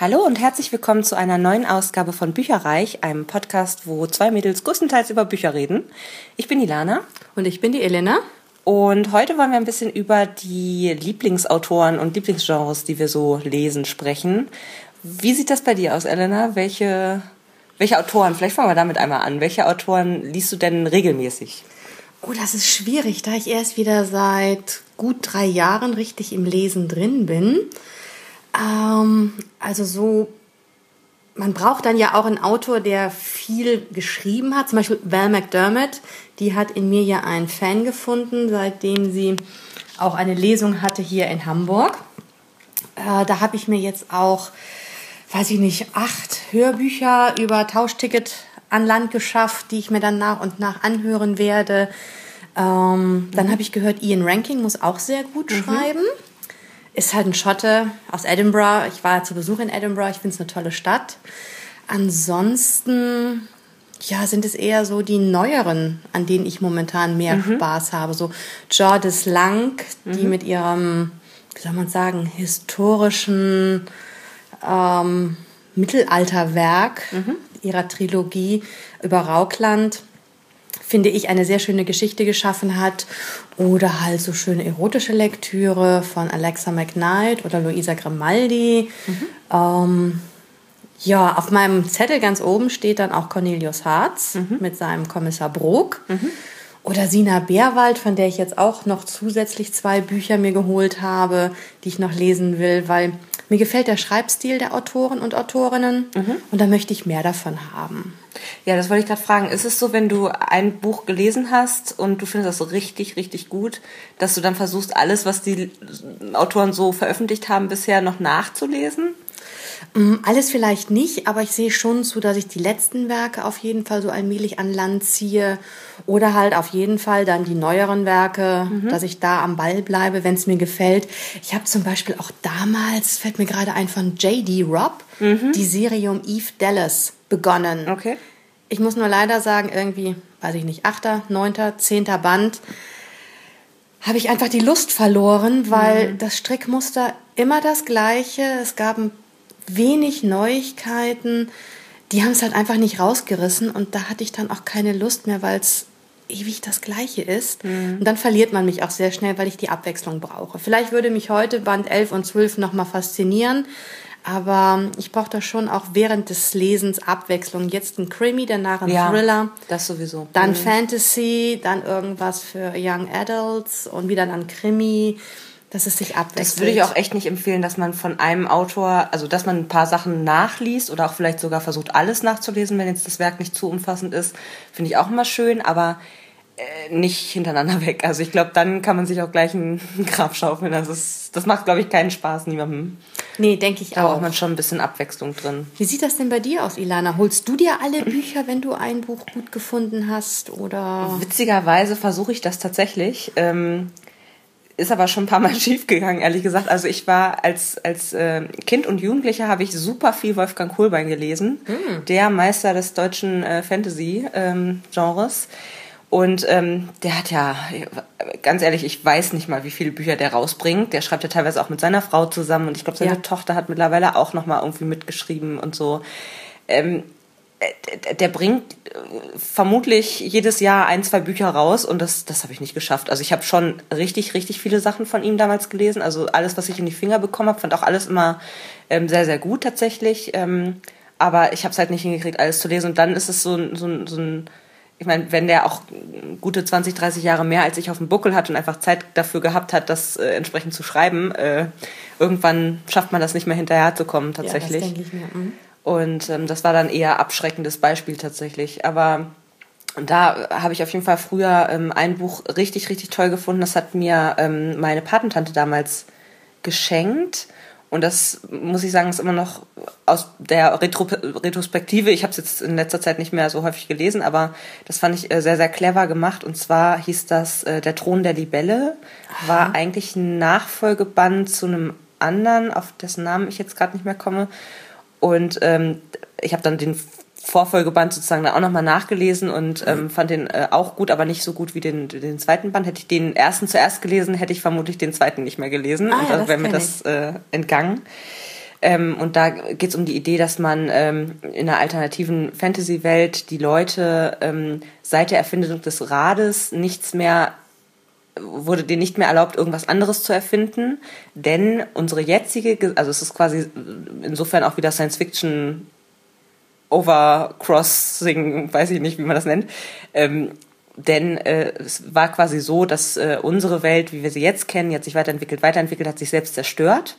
Hallo und herzlich willkommen zu einer neuen Ausgabe von Bücherreich, einem Podcast, wo zwei Mädels größtenteils über Bücher reden. Ich bin Ilana. Und ich bin die Elena. Und heute wollen wir ein bisschen über die Lieblingsautoren und Lieblingsgenres, die wir so lesen, sprechen. Wie sieht das bei dir aus, Elena? Welche, welche Autoren, vielleicht fangen wir damit einmal an, welche Autoren liest du denn regelmäßig? Oh, das ist schwierig, da ich erst wieder seit gut drei Jahren richtig im Lesen drin bin. Ähm, also so, man braucht dann ja auch einen Autor, der viel geschrieben hat. Zum Beispiel Val McDermott, die hat in mir ja einen Fan gefunden, seitdem sie auch eine Lesung hatte hier in Hamburg. Äh, da habe ich mir jetzt auch, weiß ich nicht, acht Hörbücher über Tauschticket an Land geschafft, die ich mir dann nach und nach anhören werde. Ähm, dann mhm. habe ich gehört, Ian Ranking muss auch sehr gut mhm. schreiben ist halt ein Schotte aus Edinburgh. Ich war zu Besuch in Edinburgh. Ich finde es eine tolle Stadt. Ansonsten, ja, sind es eher so die neueren, an denen ich momentan mehr mhm. Spaß habe. So Jordis Lang, die mhm. mit ihrem, wie soll man sagen, historischen ähm, Mittelalterwerk mhm. ihrer Trilogie über Raukland finde ich, eine sehr schöne Geschichte geschaffen hat. Oder halt so schöne erotische Lektüre von Alexa McKnight oder Luisa Grimaldi. Mhm. Ähm, ja, auf meinem Zettel ganz oben steht dann auch Cornelius Harz mhm. mit seinem Kommissar Brok. Mhm. Oder Sina Bärwald, von der ich jetzt auch noch zusätzlich zwei Bücher mir geholt habe, die ich noch lesen will, weil mir gefällt der Schreibstil der Autoren und Autorinnen mhm. und da möchte ich mehr davon haben. Ja, das wollte ich gerade fragen. Ist es so, wenn du ein Buch gelesen hast und du findest das so richtig, richtig gut, dass du dann versuchst, alles, was die Autoren so veröffentlicht haben, bisher noch nachzulesen? Mm, alles vielleicht nicht, aber ich sehe schon zu, dass ich die letzten Werke auf jeden Fall so allmählich an Land ziehe oder halt auf jeden Fall dann die neueren Werke, mhm. dass ich da am Ball bleibe, wenn es mir gefällt. Ich habe zum Beispiel auch damals, fällt mir gerade ein, von J.D. Robb, mhm. die Serie um Eve Dallas begonnen. Okay. Ich muss nur leider sagen, irgendwie, weiß ich nicht, achter, neunter, zehnter Band, habe ich einfach die Lust verloren, weil mhm. das Strickmuster immer das gleiche. Es gab wenig Neuigkeiten. Die haben es halt einfach nicht rausgerissen und da hatte ich dann auch keine Lust mehr, weil es ewig das Gleiche ist. Mhm. Und dann verliert man mich auch sehr schnell, weil ich die Abwechslung brauche. Vielleicht würde mich heute Band 11 und 12 nochmal faszinieren, aber ich brauche da schon auch während des Lesens Abwechslung. Jetzt ein Krimi, danach ein ja, Thriller. Das sowieso. Dann mhm. Fantasy, dann irgendwas für Young Adults und wieder dann Krimi dass es sich abwechselt. Das würde ich auch echt nicht empfehlen, dass man von einem Autor, also dass man ein paar Sachen nachliest oder auch vielleicht sogar versucht, alles nachzulesen, wenn jetzt das Werk nicht zu umfassend ist. Finde ich auch immer schön, aber nicht hintereinander weg. Also ich glaube, dann kann man sich auch gleich einen Grab schaufeln. Also das, das macht, glaube ich, keinen Spaß niemandem. Nee, denke ich da auch. Da braucht man schon ein bisschen Abwechslung drin. Wie sieht das denn bei dir aus, Ilana? Holst du dir alle Bücher, wenn du ein Buch gut gefunden hast? Oder? Witzigerweise versuche ich das tatsächlich. Ähm, ist aber schon ein paar Mal schief gegangen, ehrlich gesagt. Also ich war als, als äh, Kind und Jugendlicher habe ich super viel Wolfgang Kohlbein gelesen, mhm. der Meister des deutschen äh, Fantasy-Genres. Ähm, und ähm, der hat ja, ganz ehrlich, ich weiß nicht mal, wie viele Bücher der rausbringt. Der schreibt ja teilweise auch mit seiner Frau zusammen und ich glaube, seine ja. Tochter hat mittlerweile auch noch mal irgendwie mitgeschrieben und so. Ähm, äh, der bringt äh, vermutlich jedes Jahr ein, zwei Bücher raus und das, das habe ich nicht geschafft. Also ich habe schon richtig, richtig viele Sachen von ihm damals gelesen. Also alles, was ich in die Finger bekommen habe, fand auch alles immer ähm, sehr, sehr gut tatsächlich. Ähm, aber ich habe es halt nicht hingekriegt, alles zu lesen. Und dann ist es so, so, so ein, ich meine, wenn der auch gute 20, 30 Jahre mehr als ich auf dem Buckel hat und einfach Zeit dafür gehabt hat, das äh, entsprechend zu schreiben, äh, irgendwann schafft man das nicht mehr hinterherzukommen tatsächlich. Ja, das denke ich mir. Mhm. Und ähm, das war dann eher abschreckendes Beispiel tatsächlich. Aber da habe ich auf jeden Fall früher ähm, ein Buch richtig, richtig toll gefunden. Das hat mir ähm, meine Patentante damals geschenkt. Und das muss ich sagen, ist immer noch aus der Retro Retrospektive. Ich habe es jetzt in letzter Zeit nicht mehr so häufig gelesen, aber das fand ich äh, sehr, sehr clever gemacht. Und zwar hieß das äh, Der Thron der Libelle. War eigentlich ein Nachfolgeband zu einem anderen, auf dessen Namen ich jetzt gerade nicht mehr komme. Und ähm, ich habe dann den Vorfolgeband sozusagen dann auch nochmal nachgelesen und ähm, fand den äh, auch gut, aber nicht so gut wie den, den zweiten Band. Hätte ich den ersten zuerst gelesen, hätte ich vermutlich den zweiten nicht mehr gelesen. Ah, und ja, dann wäre mir das äh, entgangen. Ähm, und da geht es um die Idee, dass man ähm, in einer alternativen Fantasy-Welt die Leute ähm, seit der Erfindung des Rades nichts mehr wurde denen nicht mehr erlaubt, irgendwas anderes zu erfinden, denn unsere jetzige, also es ist quasi insofern auch wieder Science Fiction Overcrossing, weiß ich nicht, wie man das nennt. Ähm, denn äh, es war quasi so, dass äh, unsere Welt, wie wir sie jetzt kennen, jetzt sich weiterentwickelt, weiterentwickelt, hat sich selbst zerstört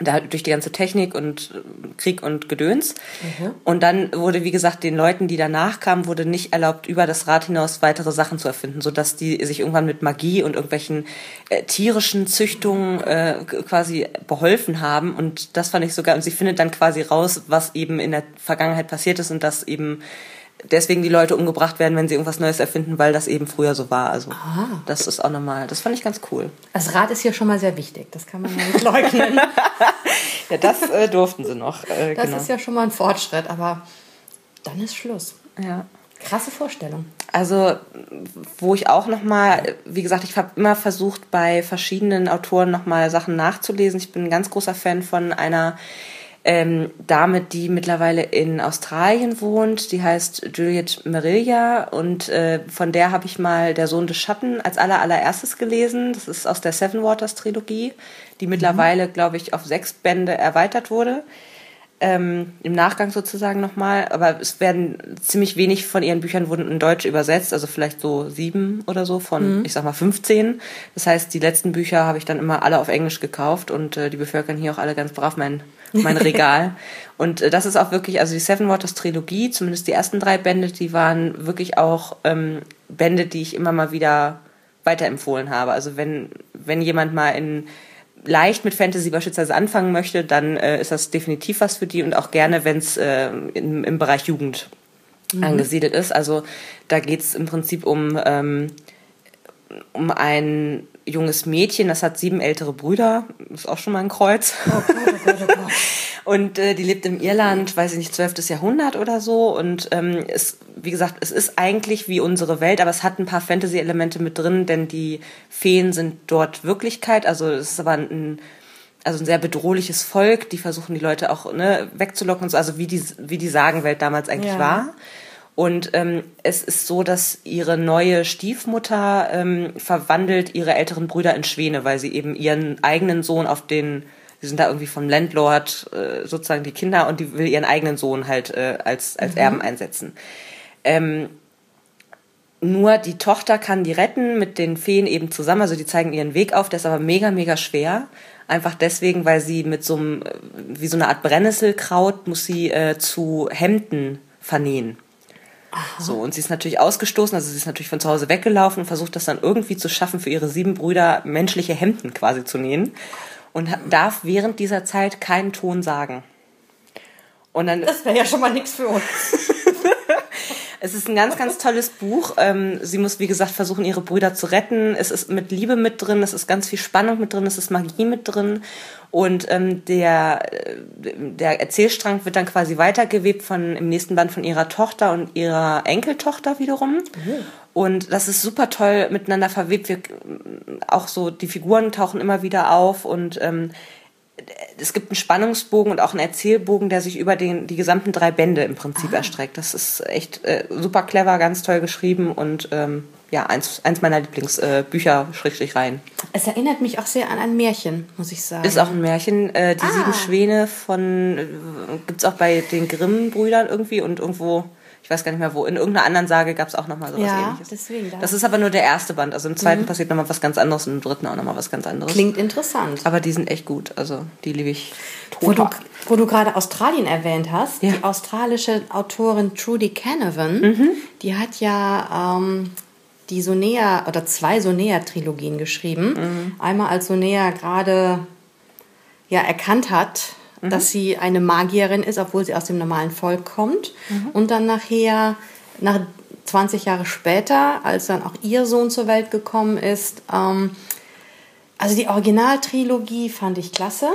da durch die ganze Technik und äh, Krieg und Gedöns. Mhm. Und dann wurde, wie gesagt, den Leuten, die danach kamen, wurde nicht erlaubt, über das Rad hinaus weitere Sachen zu erfinden, sodass die sich irgendwann mit Magie und irgendwelchen äh, tierischen Züchtungen äh, quasi beholfen haben. Und das fand ich sogar, und sie findet dann quasi raus, was eben in der Vergangenheit passiert ist und dass eben deswegen die Leute umgebracht werden, wenn sie irgendwas Neues erfinden, weil das eben früher so war. Also Aha. das ist auch nochmal, das fand ich ganz cool. Das Rad ist hier schon mal sehr wichtig, das kann man ja nicht leugnen. ja, das äh, durften sie noch. Äh, das genau. ist ja schon mal ein Fortschritt, aber dann ist Schluss. Ja. Krasse Vorstellung. Also, wo ich auch nochmal, wie gesagt, ich habe immer versucht, bei verschiedenen Autoren nochmal Sachen nachzulesen. Ich bin ein ganz großer Fan von einer ähm, Dame, die mittlerweile in Australien wohnt. Die heißt Juliet Merilla und äh, von der habe ich mal Der Sohn des Schatten als aller allererstes gelesen. Das ist aus der Seven Waters Trilogie, die mittlerweile, mhm. glaube ich, auf sechs Bände erweitert wurde. Ähm, Im Nachgang sozusagen nochmal, aber es werden ziemlich wenig von ihren Büchern wurden in Deutsch übersetzt, also vielleicht so sieben oder so von, mhm. ich sag mal, 15. Das heißt, die letzten Bücher habe ich dann immer alle auf Englisch gekauft und äh, die bevölkern hier auch alle ganz brav mein mein Regal. und äh, das ist auch wirklich, also die Seven Waters Trilogie, zumindest die ersten drei Bände, die waren wirklich auch ähm, Bände, die ich immer mal wieder weiterempfohlen habe. Also wenn, wenn jemand mal in leicht mit Fantasy beispielsweise anfangen möchte, dann äh, ist das definitiv was für die und auch gerne, wenn es äh, im, im Bereich Jugend mhm. angesiedelt ist. Also da geht es im Prinzip um, ähm, um ein junges Mädchen, das hat sieben ältere Brüder, ist auch schon mal ein Kreuz. Oh Gott, oh Gott, oh Gott. und äh, die lebt im Irland, weiß ich nicht, 12. Jahrhundert oder so. Und ähm, es, wie gesagt, es ist eigentlich wie unsere Welt, aber es hat ein paar Fantasy-Elemente mit drin, denn die Feen sind dort Wirklichkeit. Also es ist aber ein also ein sehr bedrohliches Volk, die versuchen die Leute auch ne, wegzulocken und so, also wie die, wie die Sagenwelt damals eigentlich ja. war. Und ähm, es ist so, dass ihre neue Stiefmutter ähm, verwandelt ihre älteren Brüder in Schwäne, weil sie eben ihren eigenen Sohn auf den, sie sind da irgendwie vom Landlord äh, sozusagen die Kinder und die will ihren eigenen Sohn halt äh, als, als mhm. Erben einsetzen. Ähm, nur die Tochter kann die retten mit den Feen eben zusammen, also die zeigen ihren Weg auf, der ist aber mega, mega schwer. Einfach deswegen, weil sie mit so einem, wie so eine Art Brennnesselkraut muss sie äh, zu Hemden vernähen. Aha. So, und sie ist natürlich ausgestoßen, also sie ist natürlich von zu Hause weggelaufen und versucht das dann irgendwie zu schaffen, für ihre sieben Brüder menschliche Hemden quasi zu nähen. Und darf während dieser Zeit keinen Ton sagen. Und dann, das wäre ja schon mal nichts für uns. Es ist ein ganz, ganz tolles Buch. Ähm, sie muss, wie gesagt, versuchen, ihre Brüder zu retten. Es ist mit Liebe mit drin, es ist ganz viel Spannung mit drin, es ist Magie mit drin. Und ähm, der, äh, der Erzählstrang wird dann quasi weitergewebt von im nächsten Band von ihrer Tochter und ihrer Enkeltochter wiederum. Mhm. Und das ist super toll miteinander verwebt. Wir, auch so die Figuren tauchen immer wieder auf und ähm, es gibt einen Spannungsbogen und auch einen Erzählbogen, der sich über den, die gesamten drei Bände im Prinzip ah. erstreckt. Das ist echt äh, super clever, ganz toll geschrieben und ähm, ja, eins, eins meiner Lieblingsbücher, äh, Schrägstrich rein. Es erinnert mich auch sehr an ein Märchen, muss ich sagen. Ist auch ein Märchen. Äh, die ah. sieben Schwäne von, äh, gibt's auch bei den Grimm-Brüdern irgendwie und irgendwo ich weiß gar nicht mehr wo, in irgendeiner anderen Sage gab es auch nochmal sowas ja, ähnliches. Deswegen, da das ist aber nur der erste Band. Also im zweiten mhm. passiert nochmal was ganz anderes und im dritten auch nochmal was ganz anderes. Klingt interessant. Aber die sind echt gut. Also die liebe ich. Wo du, wo du gerade Australien erwähnt hast, ja. die australische Autorin Trudy Canavan, mhm. die hat ja ähm, die Sonea oder zwei Sonea-Trilogien geschrieben. Mhm. Einmal als Sonea gerade ja erkannt hat, mhm. dass sie eine Magierin ist, obwohl sie aus dem normalen Volk kommt. Mhm. Und dann nachher, nach 20 Jahre später, als dann auch ihr Sohn zur Welt gekommen ist, ähm, also die Originaltrilogie fand ich klasse.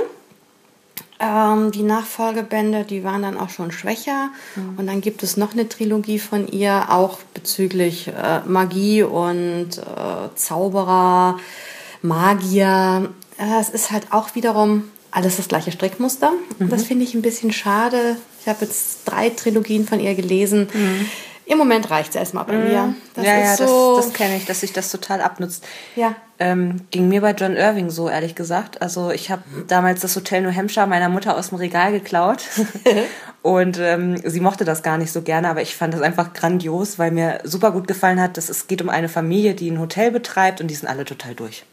Ähm, die Nachfolgebände, die waren dann auch schon schwächer. Mhm. Und dann gibt es noch eine Trilogie von ihr, auch bezüglich äh, Magie und äh, Zauberer, Magier. Äh, es ist halt auch wiederum alles das gleiche Strickmuster. Mhm. Das finde ich ein bisschen schade. Ich habe jetzt drei Trilogien von ihr gelesen. Mhm. Im Moment reicht es erstmal bei mir. Mhm. Das ja, ja, so das, das kenne ich, dass sich das total abnutzt. Ja. Ähm, ging mir bei John Irving so, ehrlich gesagt. Also ich habe damals das Hotel New Hampshire meiner Mutter aus dem Regal geklaut. und ähm, sie mochte das gar nicht so gerne, aber ich fand das einfach grandios, weil mir super gut gefallen hat, dass es geht um eine Familie, die ein Hotel betreibt und die sind alle total durch.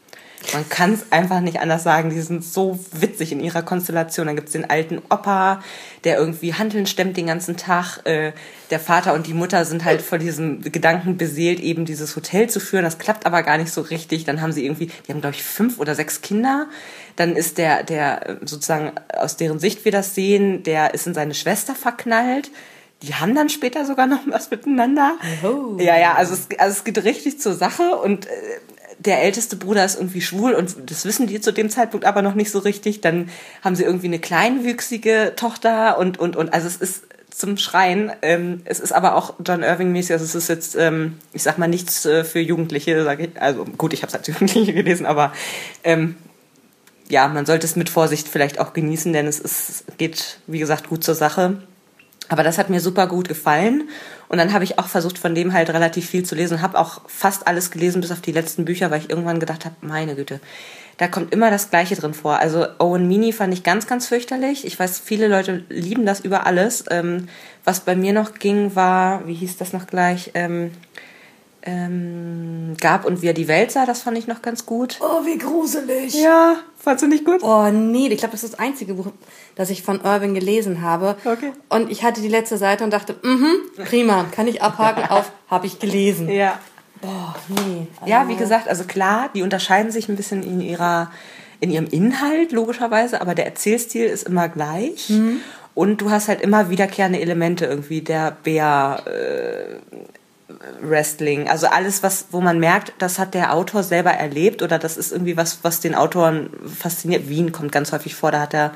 Man kann es einfach nicht anders sagen. Die sind so witzig in ihrer Konstellation. Dann gibt's den alten Opa, der irgendwie Handeln stemmt den ganzen Tag. Äh, der Vater und die Mutter sind halt vor diesem Gedanken beseelt, eben dieses Hotel zu führen. Das klappt aber gar nicht so richtig. Dann haben sie irgendwie, die haben glaube ich fünf oder sechs Kinder. Dann ist der, der sozusagen aus deren Sicht wir das sehen, der ist in seine Schwester verknallt die haben dann später sogar noch was miteinander. Oh. Ja, ja, also es, also es geht richtig zur Sache und äh, der älteste Bruder ist irgendwie schwul und das wissen die zu dem Zeitpunkt aber noch nicht so richtig. Dann haben sie irgendwie eine kleinwüchsige Tochter und, und, und. Also es ist zum Schreien. Ähm, es ist aber auch John Irving-mäßig. Also es ist jetzt, ähm, ich sag mal, nichts äh, für Jugendliche. Sag ich. Also gut, ich habe es als Jugendliche gelesen, aber ähm, ja, man sollte es mit Vorsicht vielleicht auch genießen, denn es ist, geht, wie gesagt, gut zur Sache. Aber das hat mir super gut gefallen. Und dann habe ich auch versucht, von dem halt relativ viel zu lesen. Habe auch fast alles gelesen, bis auf die letzten Bücher, weil ich irgendwann gedacht habe, meine Güte, da kommt immer das Gleiche drin vor. Also Owen Meany fand ich ganz, ganz fürchterlich. Ich weiß, viele Leute lieben das über alles. Ähm, was bei mir noch ging, war, wie hieß das noch gleich? Ähm, ähm, gab und wie er die Welt sah, das fand ich noch ganz gut. Oh, wie gruselig. Ja, fandst du nicht gut? Oh, nee, ich glaube, das ist das einzige Buch, das ich von Irving gelesen habe. Okay. Und ich hatte die letzte Seite und dachte, mhm, prima, kann ich abhaken auf, habe ich gelesen. Ja. Boah, nee. Also ja, wie gesagt, also klar, die unterscheiden sich ein bisschen in ihrer, in ihrem Inhalt, logischerweise, aber der Erzählstil ist immer gleich. Mhm. Und du hast halt immer wiederkehrende Elemente irgendwie. Der Bär, äh, Wrestling, also alles, was, wo man merkt, das hat der Autor selber erlebt oder das ist irgendwie was, was den Autoren fasziniert. Wien kommt ganz häufig vor, da hat er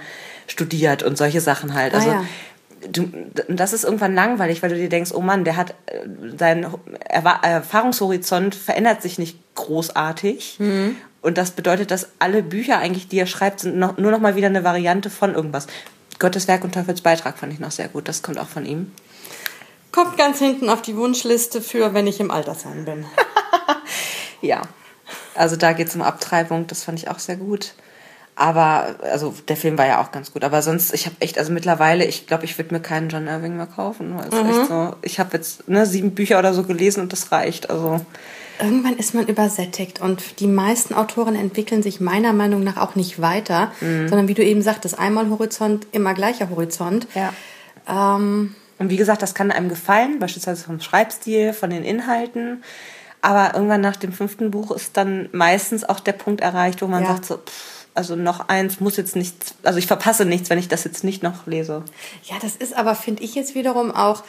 studiert und solche Sachen halt. Also ah, ja. du, das ist irgendwann langweilig, weil du dir denkst, oh Mann, der hat äh, sein Erfahrungshorizont verändert sich nicht großartig. Mhm. Und das bedeutet, dass alle Bücher eigentlich, die er schreibt, sind noch, nur noch mal wieder eine Variante von irgendwas. Gottes Werk und Teufels Beitrag fand ich noch sehr gut. Das kommt auch von ihm. Kommt ganz hinten auf die Wunschliste für, wenn ich im Altersheim bin. ja. Also da geht es um Abtreibung, das fand ich auch sehr gut. Aber, also der Film war ja auch ganz gut. Aber sonst, ich habe echt, also mittlerweile, ich glaube, ich würde mir keinen John Irving mehr kaufen. Weil mhm. echt so, ich habe jetzt ne, sieben Bücher oder so gelesen und das reicht. Also irgendwann ist man übersättigt und die meisten Autoren entwickeln sich meiner Meinung nach auch nicht weiter, mhm. sondern wie du eben sagtest, einmal Horizont, immer gleicher Horizont. Ja. Ähm, und wie gesagt, das kann einem gefallen, beispielsweise vom Schreibstil, von den Inhalten. Aber irgendwann nach dem fünften Buch ist dann meistens auch der Punkt erreicht, wo man ja. sagt so, pff, also noch eins muss jetzt nichts, also ich verpasse nichts, wenn ich das jetzt nicht noch lese. Ja, das ist aber, finde ich jetzt wiederum auch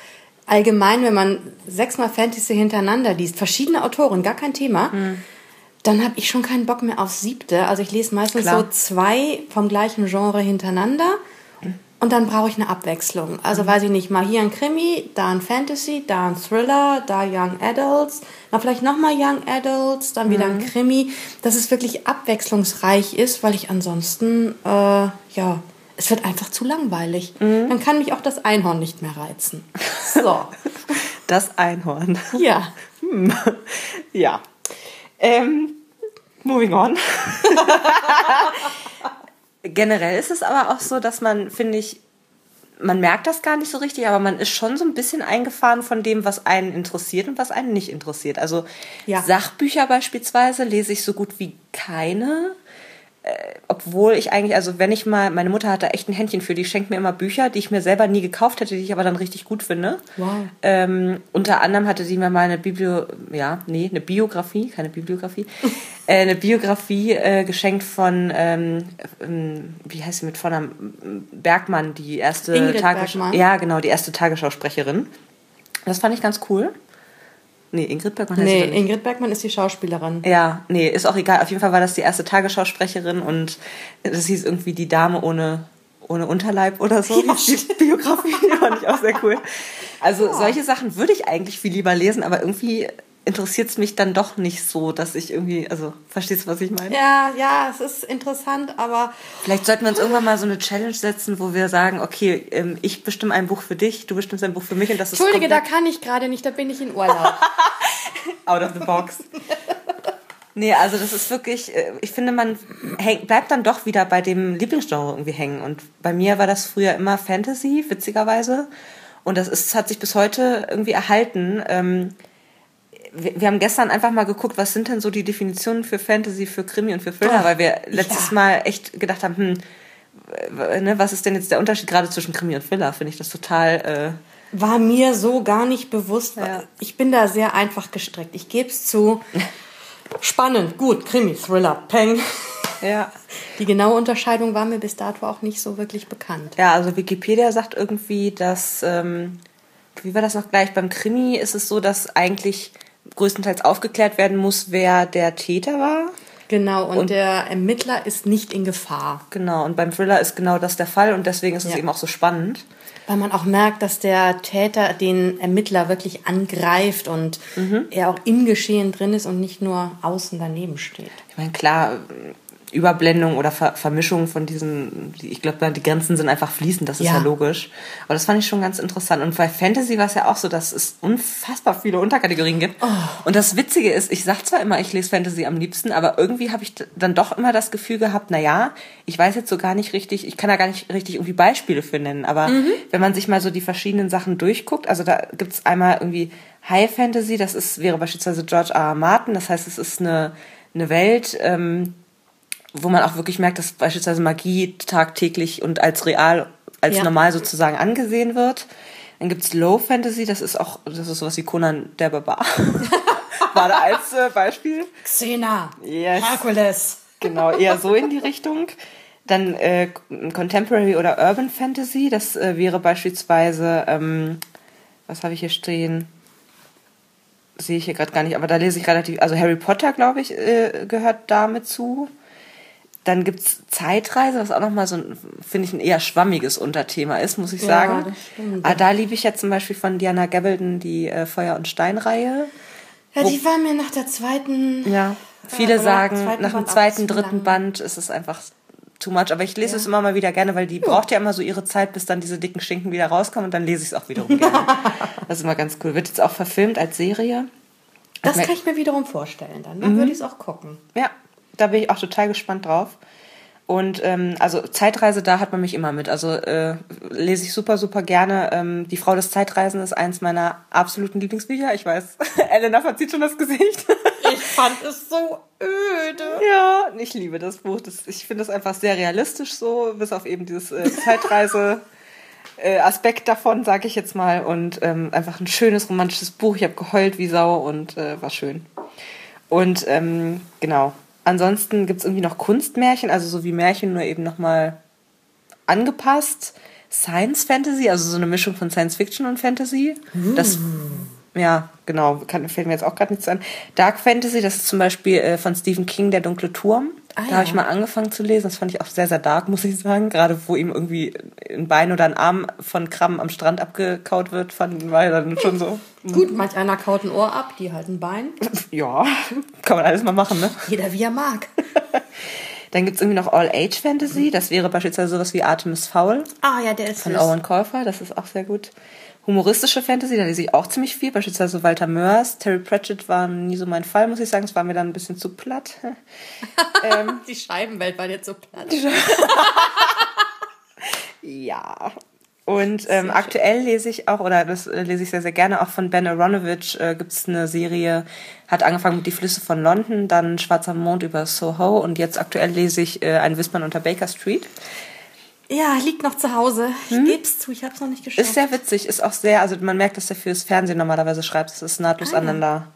allgemein, wenn man sechsmal Fantasy hintereinander liest, verschiedene Autoren, gar kein Thema. Mhm dann habe ich schon keinen Bock mehr aufs siebte. Also ich lese meistens Klar. so zwei vom gleichen Genre hintereinander und dann brauche ich eine Abwechslung. Also mhm. weiß ich nicht, mal hier ein Krimi, da ein Fantasy, da ein Thriller, da Young Adults, dann vielleicht nochmal Young Adults, dann wieder mhm. ein Krimi, dass es wirklich abwechslungsreich ist, weil ich ansonsten, äh, ja, es wird einfach zu langweilig. Mhm. Dann kann mich auch das Einhorn nicht mehr reizen. So. Das Einhorn. Ja. Hm. Ja. Ähm, moving on. Generell ist es aber auch so, dass man, finde ich, man merkt das gar nicht so richtig, aber man ist schon so ein bisschen eingefahren von dem, was einen interessiert und was einen nicht interessiert. Also ja. Sachbücher beispielsweise lese ich so gut wie keine. Äh, obwohl ich eigentlich, also wenn ich mal, meine Mutter hatte echt ein Händchen für, die schenkt mir immer Bücher, die ich mir selber nie gekauft hätte, die ich aber dann richtig gut finde. Wow. Ähm, unter anderem hatte sie mir mal eine Biblio, ja, nee, eine Biografie, keine Bibliografie, äh, eine Biografie äh, geschenkt von, ähm, ähm, wie heißt sie mit Vornamen, Bergmann, die erste Tagesschau, ja genau, die erste Tagesschausprecherin. Das fand ich ganz cool. Nee, Ingrid Bergmann heißt Nee, Ingrid Bergmann ist die Schauspielerin. Ja, nee, ist auch egal. Auf jeden Fall war das die erste Tagesschausprecherin und das hieß irgendwie die Dame ohne, ohne Unterleib oder so. Ja, die Biografie fand ich auch sehr cool. Also ja. solche Sachen würde ich eigentlich viel lieber lesen, aber irgendwie interessiert es mich dann doch nicht so, dass ich irgendwie, also verstehst du, was ich meine? Ja, ja, es ist interessant, aber. Vielleicht sollten wir uns irgendwann mal so eine Challenge setzen, wo wir sagen, okay, ähm, ich bestimme ein Buch für dich, du bestimmst ein Buch für mich und das ist. Entschuldige, da kann ich gerade nicht, da bin ich in Urlaub. Out of the box. Nee, also das ist wirklich, äh, ich finde, man häng, bleibt dann doch wieder bei dem Lieblingsgenre irgendwie hängen. Und bei mir war das früher immer Fantasy, witzigerweise. Und das ist, hat sich bis heute irgendwie erhalten. Ähm, wir, haben gestern einfach mal geguckt, was sind denn so die Definitionen für Fantasy, für Krimi und für Thriller, oh, weil wir letztes ja. Mal echt gedacht haben, hm, ne, was ist denn jetzt der Unterschied gerade zwischen Krimi und Thriller? Finde ich das total. Äh War mir so gar nicht bewusst. Ja. Ich bin da sehr einfach gestrickt. Ich gebe es zu. Spannend, gut, Krimi, Thriller, Peng. Ja. Die genaue Unterscheidung war mir bis dato auch nicht so wirklich bekannt. Ja, also Wikipedia sagt irgendwie, dass, ähm, wie war das noch gleich, beim Krimi ist es so, dass eigentlich größtenteils aufgeklärt werden muss, wer der Täter war. Genau, und, und, der Ermittler ist nicht in Gefahr. Genau, und beim Thriller ist genau das der Fall und deswegen ist ja. es eben auch so spannend. Weil man auch merkt, dass der Täter den Ermittler wirklich angreift und mhm. er auch im Geschehen drin ist und nicht nur außen daneben steht. Ich meine, klar, Überblendung oder Ver Vermischung von diesen, ich glaube, die Grenzen sind einfach fließend, das ist ja. ja. logisch. Aber das fand ich schon ganz interessant. Und bei Fantasy war es ja auch so, dass es unfassbar viele Unterkategorien gibt. Oh. Und das Witzige ist, ich sag zwar immer, ich lese Fantasy am liebsten, aber irgendwie habe ich dann doch immer das Gefühl gehabt, na ja, ich weiß jetzt so gar nicht richtig, ich kann da gar nicht richtig irgendwie Beispiele für nennen. Aber mhm. wenn man sich mal so die verschiedenen Sachen durchguckt, also da gibt's einmal irgendwie High Fantasy, das ist, wäre beispielsweise George R. R. Martin, das heißt, es ist eine, eine Welt, ähm, wo man auch wirklich merkt, dass beispielsweise Magie tagtäglich und als real, als ja. normal sozusagen angesehen wird. Dann gibt's Low Fantasy, das ist auch, das ist sowas wie Conan der Barbar. War da als äh, Beispiel. Xena. Yes. Herkules. Genau, eher so in die Richtung. Dann äh, Contemporary oder Urban Fantasy, das äh, wäre beispielsweise, ähm, was habe ich hier stehen? Sehe ich hier gerade gar nicht, aber da lese ich relativ, also Harry Potter, glaube ich, äh, gehört damit zu. Dann gibt's Zeitreise, was auch nochmal so ein, finde ich, ein eher schwammiges Unterthema ist, muss ich ja, sagen. Aber da liebe ich ja zum Beispiel von Diana Gabaldon die äh, Feuer- und Steinreihe. Ja, die war mir nach der zweiten. Ja, viele sagen, nach dem zweiten, dritten lang. Band ist es einfach too much. Aber ich lese ja. es immer mal wieder gerne, weil die ja. braucht ja immer so ihre Zeit, bis dann diese dicken Schinken wieder rauskommen und dann lese ich es auch wiederum gerne. das ist immer ganz cool. Wird jetzt auch verfilmt als Serie. Das kann ich mir wiederum vorstellen dann. Dann mhm. würde ich es auch gucken. Ja, da bin ich auch total gespannt drauf. Und ähm, also Zeitreise, da hat man mich immer mit. Also äh, lese ich super, super gerne. Ähm, Die Frau des Zeitreisen ist eins meiner absoluten Lieblingsbücher. Ich weiß, Elena verzieht schon das Gesicht. ich fand es so öde. Ja, ich liebe das Buch. Das, ich finde es einfach sehr realistisch so, bis auf eben dieses äh, Zeitreise. Äh, Aspekt davon, sage ich jetzt mal. Und ähm, einfach ein schönes romantisches Buch. Ich habe geheult wie Sau und äh, war schön. Und ähm, genau, Ansonsten gibt es irgendwie noch Kunstmärchen, also so wie Märchen, nur eben nochmal angepasst. Science Fantasy, also so eine Mischung von Science Fiction und Fantasy. Mm. Das, ja, genau, kann, fällt mir jetzt auch gerade nichts an. Dark Fantasy, das ist zum Beispiel äh, von Stephen King, Der dunkle Turm. Ah, da ja. habe ich mal angefangen zu lesen. Das fand ich auch sehr, sehr dark, muss ich sagen. Gerade wo ihm irgendwie ein Bein oder ein Arm von Krabben am Strand abgekaut wird, fand war ja dann schon so. Gut, manch einer kaut ein Ohr ab, die halt ein Bein. Ja, kann man alles mal machen, ne? Jeder wie er mag. Dann gibt's irgendwie noch All-Age-Fantasy. Das wäre beispielsweise sowas wie Artemis Fowl. Ah ja, der ist Von Owen Käufer, das ist auch sehr gut humoristische Fantasy, da lese ich auch ziemlich viel, beispielsweise Walter Mörs, Terry Pratchett war nie so mein Fall, muss ich sagen, es war mir dann ein bisschen zu platt. ähm, Die Scheibenwelt war jetzt so platt. ja. Und ähm, aktuell lese ich auch, oder das äh, lese ich sehr, sehr gerne, auch von Ben Aronovich äh, gibt es eine Serie, hat angefangen mit Die Flüsse von London, dann Schwarzer Mond über Soho und jetzt aktuell lese ich äh, Ein Wispern unter Baker Street. Ja, liegt noch zu Hause. Ich hm? gebe es zu, ich habe es noch nicht geschafft. Ist sehr witzig, ist auch sehr, also man merkt, dass er fürs Fernsehen normalerweise schreibt. Es ist nahtlos ah, aneinander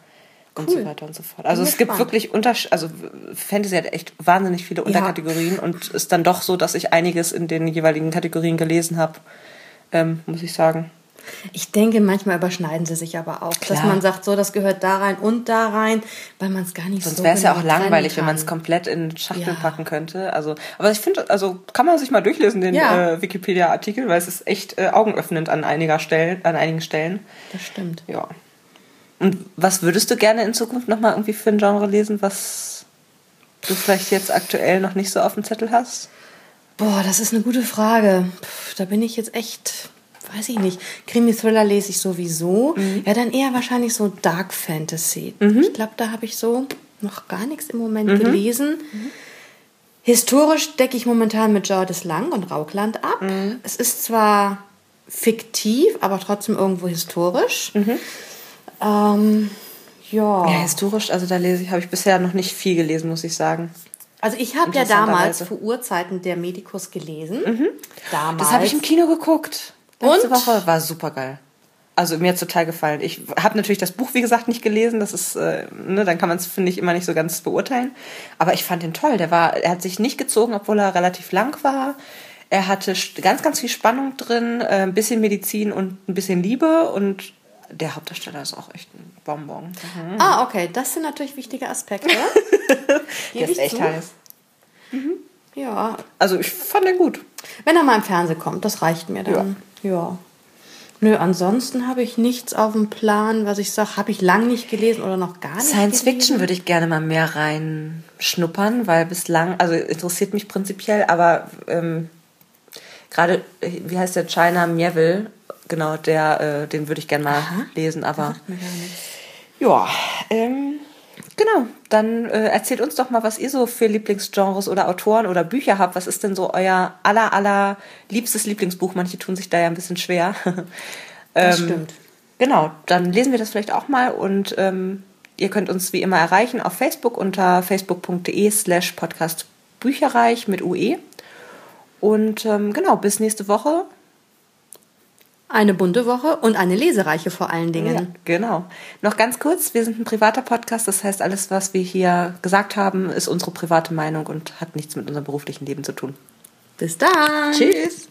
cool. und so weiter und so fort. Also es gibt spannend. wirklich Unterschiede, also Fantasy hat echt wahnsinnig viele Unterkategorien ja. und ist dann doch so, dass ich einiges in den jeweiligen Kategorien gelesen habe, ähm, muss ich sagen. Ich denke, manchmal überschneiden sie sich aber auch, Klar. dass man sagt, so, das gehört da rein und da rein, weil man es gar nicht Sonst so wäre es ja auch langweilig, wenn man es komplett in Schachtel ja. packen könnte. Also, aber ich finde, also kann man sich mal durchlesen, den ja. äh, Wikipedia-Artikel, weil es ist echt äh, augenöffnend an einiger Stellen, an einigen Stellen. Das stimmt. Ja. Und was würdest du gerne in Zukunft nochmal irgendwie für ein Genre lesen, was du vielleicht jetzt aktuell noch nicht so auf dem Zettel hast? Boah, das ist eine gute Frage. Puh, da bin ich jetzt echt, weiß ich nicht. Krimi-Thriller lese ich sowieso. Mhm. Ja, dann eher wahrscheinlich so Dark Fantasy. Mhm. Ich glaube, da habe ich so noch gar nichts im Moment mhm. gelesen. Historisch decke ich momentan mit Jordis Lang und Raukland ab. Mhm. Es ist zwar fiktiv, aber trotzdem irgendwo historisch. Mhm. Ähm, ja. Ja, historisch, also da lese ich, habe ich bisher noch nicht viel gelesen, muss ich sagen. Also ich habe ja damals vor Urzeiten der Medikus gelesen. Mhm. Damals. Das habe ich im Kino geguckt. Letzte und? Woche war super geil. Also mir hat total gefallen. Ich habe natürlich das Buch, wie gesagt, nicht gelesen. Das ist, äh, ne, dann kann man es, finde ich, immer nicht so ganz beurteilen. Aber ich fand ihn toll. Der war, er hat sich nicht gezogen, obwohl er relativ lang war. Er hatte ganz, ganz viel Spannung drin, äh, ein bisschen Medizin und ein bisschen Liebe und der Hauptdarsteller ist auch echt ein Bonbon. Mhm. Ah, okay, das sind natürlich wichtige Aspekte. der ist echt zu. heiß. Mhm. Ja. Also ich fand den gut. Wenn er mal im Fernsehen kommt, das reicht mir dann. Ja. ja. Nö, ansonsten habe ich nichts auf dem Plan, was ich sage, habe ich lang nicht gelesen oder noch gar nicht. Science gelesen. Fiction würde ich gerne mal mehr reinschnuppern, weil bislang, also interessiert mich prinzipiell, aber ähm, gerade, wie heißt der China Mieville, genau, der, äh, den würde ich gerne mal Aha, lesen, aber. Ja, ähm, genau. Dann äh, erzählt uns doch mal, was ihr so für Lieblingsgenres oder Autoren oder Bücher habt. Was ist denn so euer aller, aller liebstes Lieblingsbuch? Manche tun sich da ja ein bisschen schwer. das ähm, stimmt. Genau, dann lesen wir das vielleicht auch mal und ähm, ihr könnt uns wie immer erreichen auf Facebook unter facebook.de slash podcast Bücherreich mit UE. Und ähm, genau, bis nächste Woche. Eine bunte Woche und eine lesereiche vor allen Dingen. Ja, genau. Noch ganz kurz, wir sind ein privater Podcast, das heißt, alles, was wir hier gesagt haben, ist unsere private Meinung und hat nichts mit unserem beruflichen Leben zu tun. Bis dann. Tschüss.